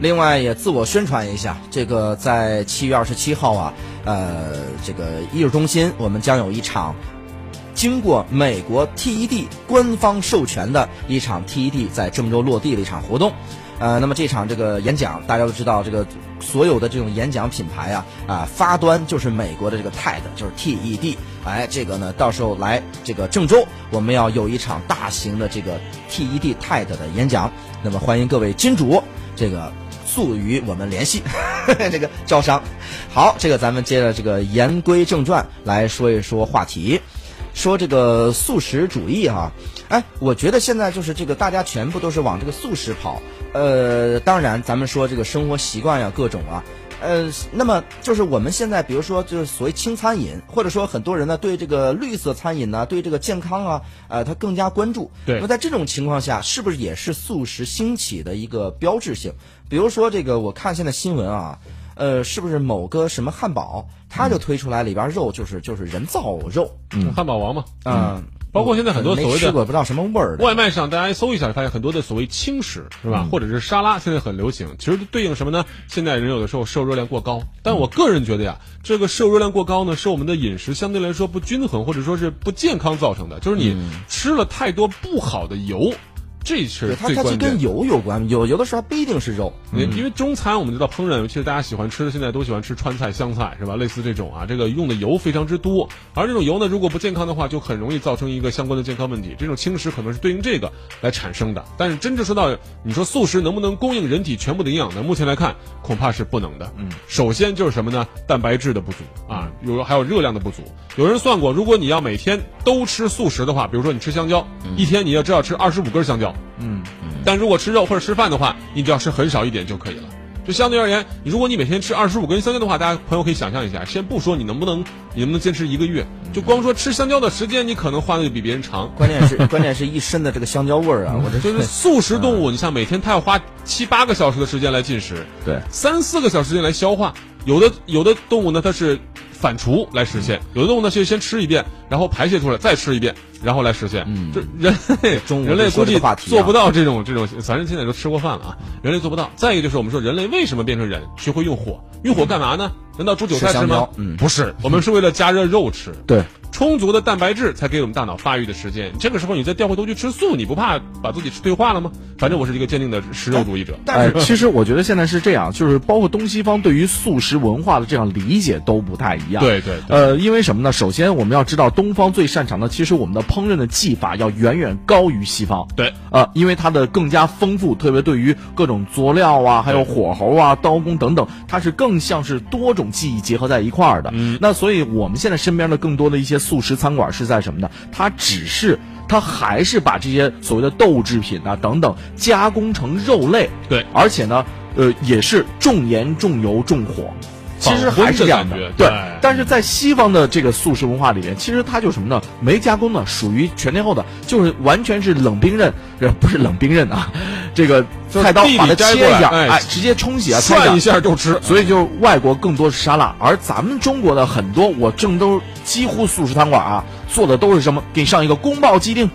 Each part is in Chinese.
另外也自我宣传一下，这个在七月二十七号啊，呃，这个艺术中心我们将有一场经过美国 TED 官方授权的一场 TED 在郑州落地的一场活动。呃，那么这场这个演讲，大家都知道，这个所有的这种演讲品牌啊，啊发端就是美国的这个 TED，就是 TED。哎，这个呢，到时候来这个郑州，我们要有一场大型的这个 TED TED 的演讲。那么欢迎各位金主，这个速与我们联系，这个招商。好，这个咱们接着这个言归正传来说一说话题，说这个素食主义哈。哎，我觉得现在就是这个大家全部都是往这个素食跑。呃，当然，咱们说这个生活习惯呀，各种啊，呃，那么就是我们现在，比如说就是所谓轻餐饮，或者说很多人呢对这个绿色餐饮呢，对这个健康啊，呃，他更加关注。对。那么在这种情况下，是不是也是素食兴起的一个标志性？比如说这个，我看现在新闻啊，呃，是不是某个什么汉堡，它就推出来里边肉就是就是人造肉，嗯，汉堡王嘛，嗯。包括现在很多所谓的不知道什么味儿外卖上，大家搜一下，发现很多的所谓轻食是吧？或者是沙拉，现在很流行。其实对应什么呢？现在人有的时候摄入热量过高，但我个人觉得呀，这个摄入热量过高呢，是我们的饮食相对来说不均衡，或者说是不健康造成的。就是你吃了太多不好的油。这是它它是跟油有关，有有的时候不一定是肉，因为中餐我们知道烹饪，尤其是大家喜欢吃的，现在都喜欢吃川菜、湘菜，是吧？类似这种啊，这个用的油非常之多，而这种油呢，如果不健康的话，就很容易造成一个相关的健康问题。这种轻食可能是对应这个来产生的，但是真正说到你说素食能不能供应人体全部的营养呢？目前来看，恐怕是不能的。嗯，首先就是什么呢？蛋白质的不足啊，有还有热量的不足。有人算过，如果你要每天都吃素食的话，比如说你吃香蕉，一天你要至少吃二十五根香蕉。嗯，但如果吃肉或者吃饭的话，你只要吃很少一点就可以了。就相对而言，如果你每天吃二十五根香蕉的话，大家朋友可以想象一下，先不说你能不能，你能不能坚持一个月，就光说吃香蕉的时间，你可能花的就比别人长。关键是关键是一身的这个香蕉味儿啊！我这就是 素食动物，你像每天它要花七八个小时的时间来进食，对，三四个小时时间来消化。有的有的动物呢，它是反刍来实现；有的动物呢，是先吃一遍，然后排泄出来，再吃一遍。然后来实现，这人类人类估计做不到这种这种，反正现在都吃过饭了啊，人类做不到。再一个就是我们说，人类为什么变成人，学会用火？用火干嘛呢？难道煮韭菜吃吗？嗯，不是，我们是为了加热肉吃。对。充足的蛋白质才给我们大脑发育的时间。这个时候你再掉回头去吃素，你不怕把自己吃退化了吗？反正我是一个坚定的食肉主义者。但是其实我觉得现在是这样，就是包括东西方对于素食文化的这样理解都不太一样。对对。呃，因为什么呢？首先我们要知道，东方最擅长的，其实我们的烹饪的技法要远远高于西方。对。呃，因为它的更加丰富，特别对于各种佐料啊，还有火候啊、刀工等等，它是更像是多种技艺结合在一块儿的。嗯。那所以我们现在身边的更多的一些素食餐馆是在什么呢？它只是，它还是把这些所谓的豆制品啊等等加工成肉类，对，而且呢，呃，也是重盐、重油、重火，其实还是这样的，对。但是在西方的这个素食文化里面，其实它就什么呢？没加工的，属于全天候的，就是完全是冷冰刃，呃不是冷冰刃啊，这个菜刀把它切一下，哎，直接冲洗啊，涮一下就吃。所以就外国更多是沙拉，而咱们中国的很多，我郑州几乎素食餐馆啊。做的都是什么？给你上一个宫爆鸡丁，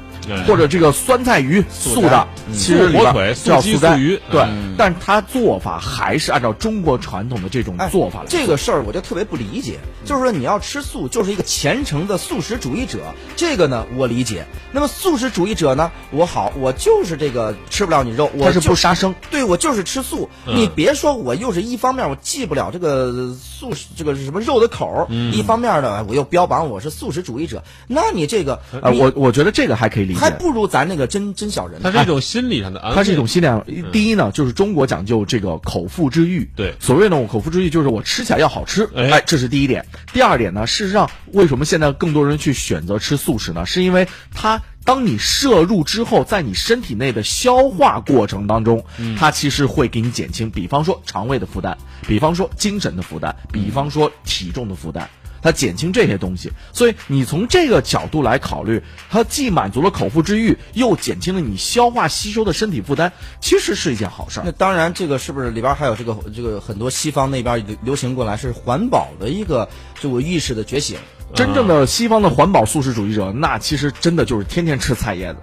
或者这个酸菜鱼素的，其实火腿叫素素鱼，对。但是它做法还是按照中国传统的这种做法来。这个事儿我就特别不理解，就是说你要吃素，就是一个虔诚的素食主义者，这个呢我理解。那么素食主义者呢，我好，我就是这个吃不了你肉，我是不杀生，对我就是吃素。你别说我又是一方面我忌不了这个素这个什么肉的口，一方面呢我又标榜我是素食主义者。那你这个，呃，我我觉得这个还可以理解，还不如咱那个真真小人。它是一种心理上的，它是一种心理上。第一呢，就是中国讲究这个口腹之欲，对，所谓呢我口腹之欲就是我吃起来要好吃，哎，这是第一点。第二点呢，事实上为什么现在更多人去选择吃素食呢？是因为它当你摄入之后，在你身体内的消化过程当中，它其实会给你减轻，比方说肠胃的负担，比方说精神的负担，比方说体重的负担。它减轻这些东西，所以你从这个角度来考虑，它既满足了口腹之欲，又减轻了你消化吸收的身体负担，其实是一件好事。那当然，这个是不是里边还有这个这个很多西方那边流行过来是环保的一个这个意识的觉醒？真正的西方的环保素食主义者，那其实真的就是天天吃菜叶子。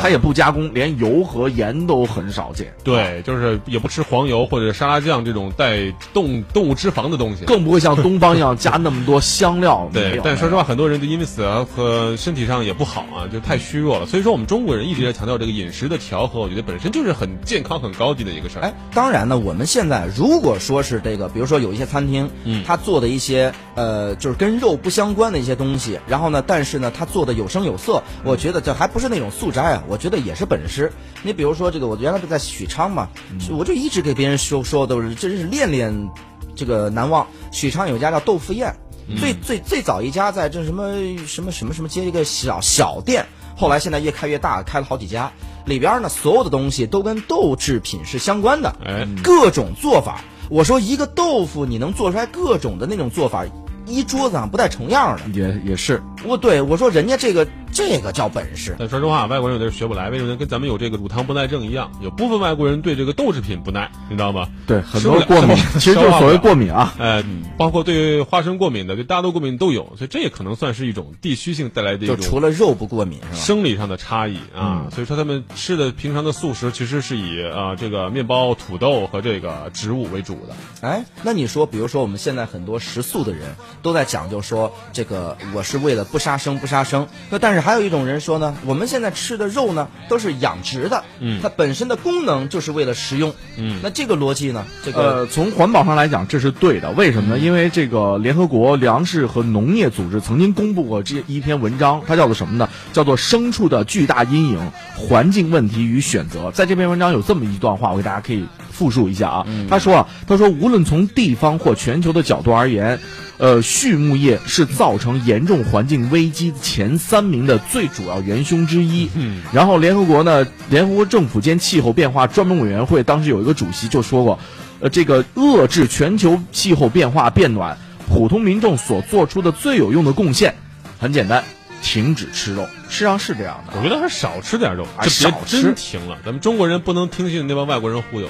它也不加工，连油和盐都很少见。对，就是也不吃黄油或者沙拉酱这种带动动物脂肪的东西，更不会像东方一样加那么多香料。对，但说实话，很多人就因为此和身体上也不好啊，就太虚弱了。所以说，我们中国人一直在强调这个饮食的调和，我觉得本身就是很健康、很高级的一个事儿。哎，当然呢，我们现在如果说是这个，比如说有一些餐厅，嗯，他做的一些呃，就是跟肉不相关的一些东西，然后呢，但是呢，他做的有声有色，我觉得这还不是那种素斋啊，我觉得也是本事。你比如说这个，我原来不在许昌嘛，我就一直给别人说说都是，真是恋恋这个难忘。许昌有家叫豆腐宴，最最最早一家在这什么什么什么什么街一个小小店，后来现在越开越大，开了好几家。里边呢，所有的东西都跟豆制品是相关的，哎，各种做法。我说一个豆腐，你能做出来各种的那种做法，一桌子上不带重样的。也也是，我对我说人家这个。这个叫本事。但说实话，外国人有的是学不来，为什么呢？跟咱们有这个乳糖不耐症一样，有部分外国人对这个豆制品不耐，你知道吗？对，很多过敏，其实就是所谓过敏啊。呃，包括对花生过敏的，对大豆过敏都有，所以这也可能算是一种地区性带来的一种。就除了肉不过敏，是吧？生理上的差异啊，所以说他们吃的平常的素食其实是以啊这个面包、土豆和这个植物为主的。哎，那你说，比如说我们现在很多食素的人都在讲究说，这个我是为了不杀生，不杀生。那但是还有一种人说呢，我们现在吃的肉呢都是养殖的，嗯，它本身的功能就是为了食用，嗯，那这个逻辑呢，这个从环保上来讲这是对的，为什么呢？因为这个联合国粮食和农业组织曾经公布过这一篇文章，它叫做什么呢？叫做《牲畜的巨大阴影：环境问题与选择》。在这篇文章有这么一段话，我给大家可以复述一下啊。他说啊，他说无论从地方或全球的角度而言。呃，畜牧业是造成严重环境危机前三名的最主要元凶之一。嗯，然后联合国呢，联合国政府间气候变化专门委员会当时有一个主席就说过，呃，这个遏制全球气候变化变暖，普通民众所做出的最有用的贡献，很简单，停止吃肉。实际上是这样的，我觉得还少吃点肉，少吃停了。咱们中国人不能听信那帮外国人忽悠，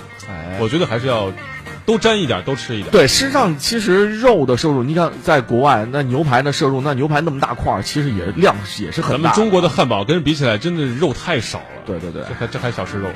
我觉得还是要。都沾一点，都吃一点。对，实际上其实肉的摄入，你看在国外，那牛排的摄入，那牛排那么大块，其实也量也是很大。咱们中国的汉堡跟人比起来，真的肉太少了。对对对，这还这还小吃肉。